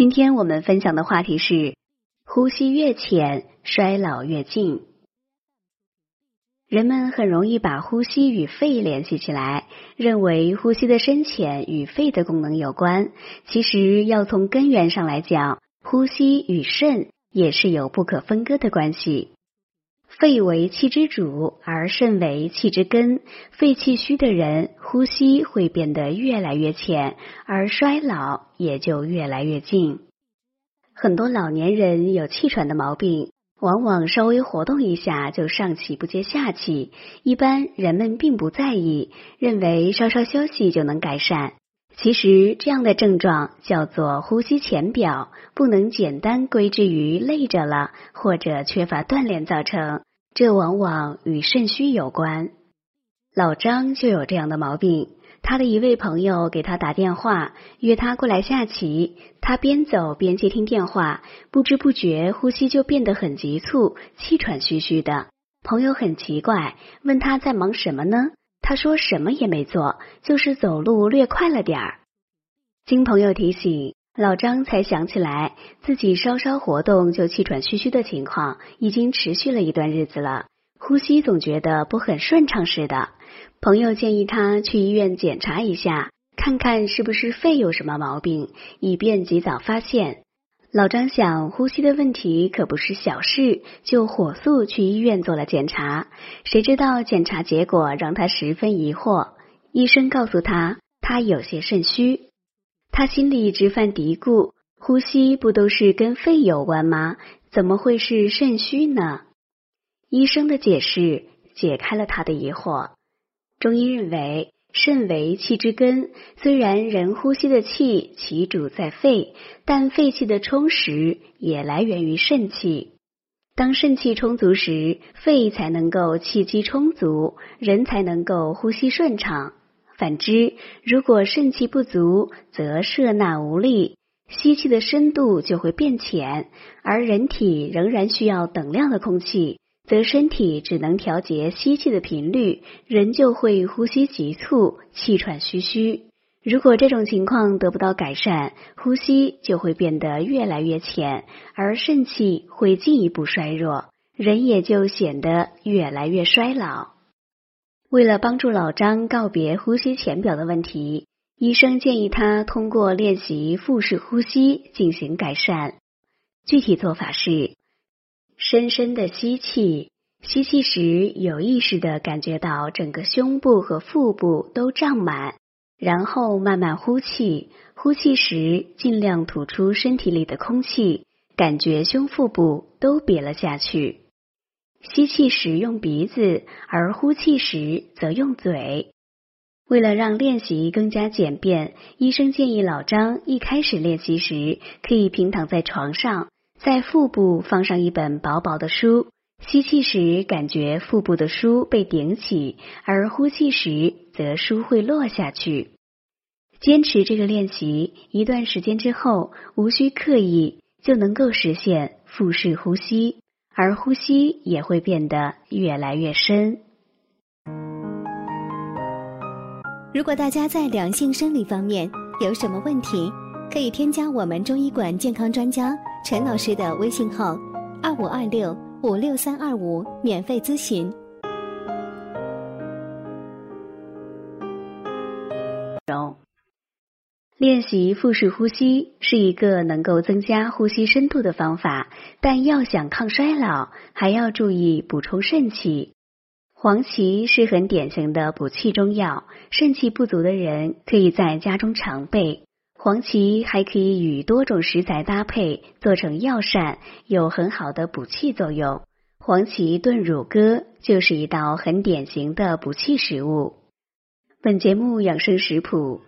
今天我们分享的话题是：呼吸越浅，衰老越近。人们很容易把呼吸与肺联系起来，认为呼吸的深浅与肺的功能有关。其实，要从根源上来讲，呼吸与肾也是有不可分割的关系。肺为气之主，而肾为气之根。肺气虚的人，呼吸会变得越来越浅，而衰老也就越来越近。很多老年人有气喘的毛病，往往稍微活动一下就上气不接下气。一般人们并不在意，认为稍稍休息就能改善。其实这样的症状叫做呼吸浅表，不能简单归之于累着了或者缺乏锻炼造成，这往往与肾虚有关。老张就有这样的毛病，他的一位朋友给他打电话约他过来下棋，他边走边接听电话，不知不觉呼吸就变得很急促，气喘吁吁的。朋友很奇怪，问他在忙什么呢？他说什么也没做，就是走路略快了点儿。经朋友提醒，老张才想起来自己稍稍活动就气喘吁吁的情况已经持续了一段日子了，呼吸总觉得不很顺畅似的。朋友建议他去医院检查一下，看看是不是肺有什么毛病，以便及早发现。老张想，呼吸的问题可不是小事，就火速去医院做了检查。谁知道检查结果让他十分疑惑。医生告诉他，他有些肾虚。他心里直犯嘀咕：呼吸不都是跟肺有关吗？怎么会是肾虚呢？医生的解释解开了他的疑惑。中医认为。肾为气之根，虽然人呼吸的气其主在肺，但肺气的充实也来源于肾气。当肾气充足时，肺才能够气机充足，人才能够呼吸顺畅。反之，如果肾气不足，则摄纳无力，吸气的深度就会变浅，而人体仍然需要等量的空气。则身体只能调节吸气的频率，人就会呼吸急促、气喘吁吁。如果这种情况得不到改善，呼吸就会变得越来越浅，而肾气会进一步衰弱，人也就显得越来越衰老。为了帮助老张告别呼吸浅表的问题，医生建议他通过练习腹式呼吸进行改善。具体做法是。深深的吸气，吸气时有意识的感觉到整个胸部和腹部都胀满，然后慢慢呼气。呼气时尽量吐出身体里的空气，感觉胸腹部都瘪了下去。吸气时用鼻子，而呼气时则用嘴。为了让练习更加简便，医生建议老张一开始练习时可以平躺在床上。在腹部放上一本薄薄的书，吸气时感觉腹部的书被顶起，而呼气时则书会落下去。坚持这个练习一段时间之后，无需刻意就能够实现腹式呼吸，而呼吸也会变得越来越深。如果大家在良性生理方面有什么问题，可以添加我们中医馆健康专家。陈老师的微信号：二五二六五六三二五，免费咨询。练习腹式呼吸是一个能够增加呼吸深度的方法，但要想抗衰老，还要注意补充肾气。黄芪是很典型的补气中药，肾气不足的人可以在家中常备。黄芪还可以与多种食材搭配做成药膳，有很好的补气作用。黄芪炖乳鸽就是一道很典型的补气食物。本节目养生食谱：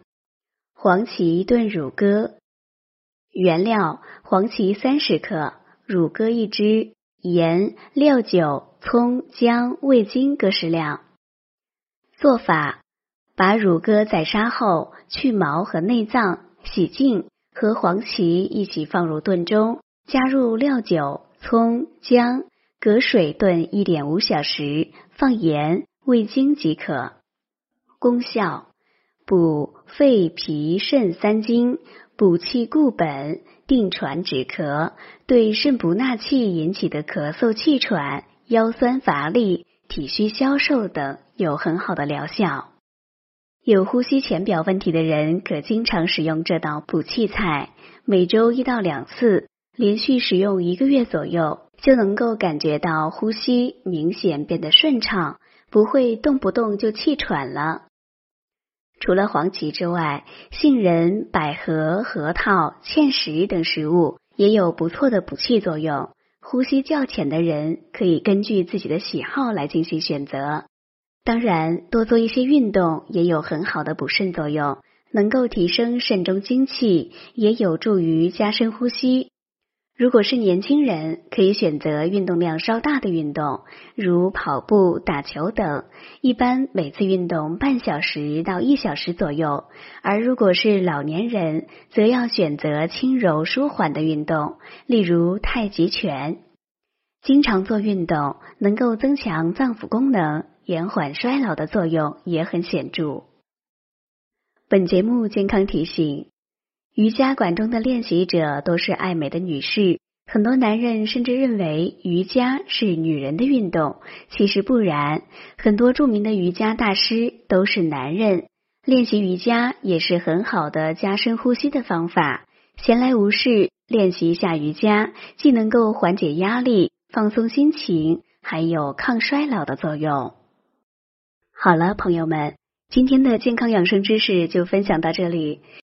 黄芪炖乳鸽。原料：黄芪三十克，乳鸽一只，盐、料酒、葱、姜、味精各适量。做法：把乳鸽宰杀后，去毛和内脏。洗净，和黄芪一起放入炖中，加入料酒、葱、姜，隔水炖一点五小时，放盐、味精即可。功效：补肺脾肾三经，补气固本、定喘止咳，对肾不纳气引起的咳嗽、气喘、腰酸乏力、体虚消瘦等有很好的疗效。有呼吸浅表问题的人，可经常使用这道补气菜，每周一到两次，连续使用一个月左右，就能够感觉到呼吸明显变得顺畅，不会动不动就气喘了。除了黄芪之外，杏仁、百合、核桃、芡实等食物也有不错的补气作用。呼吸较浅的人，可以根据自己的喜好来进行选择。当然，多做一些运动也有很好的补肾作用，能够提升肾中精气，也有助于加深呼吸。如果是年轻人，可以选择运动量稍大的运动，如跑步、打球等，一般每次运动半小时到一小时左右。而如果是老年人，则要选择轻柔舒缓的运动，例如太极拳。经常做运动，能够增强脏腑功能。延缓衰老的作用也很显著。本节目健康提醒：瑜伽馆中的练习者都是爱美的女士，很多男人甚至认为瑜伽是女人的运动，其实不然。很多著名的瑜伽大师都是男人，练习瑜伽也是很好的加深呼吸的方法。闲来无事，练习一下瑜伽，既能够缓解压力、放松心情，还有抗衰老的作用。好了，朋友们，今天的健康养生知识就分享到这里。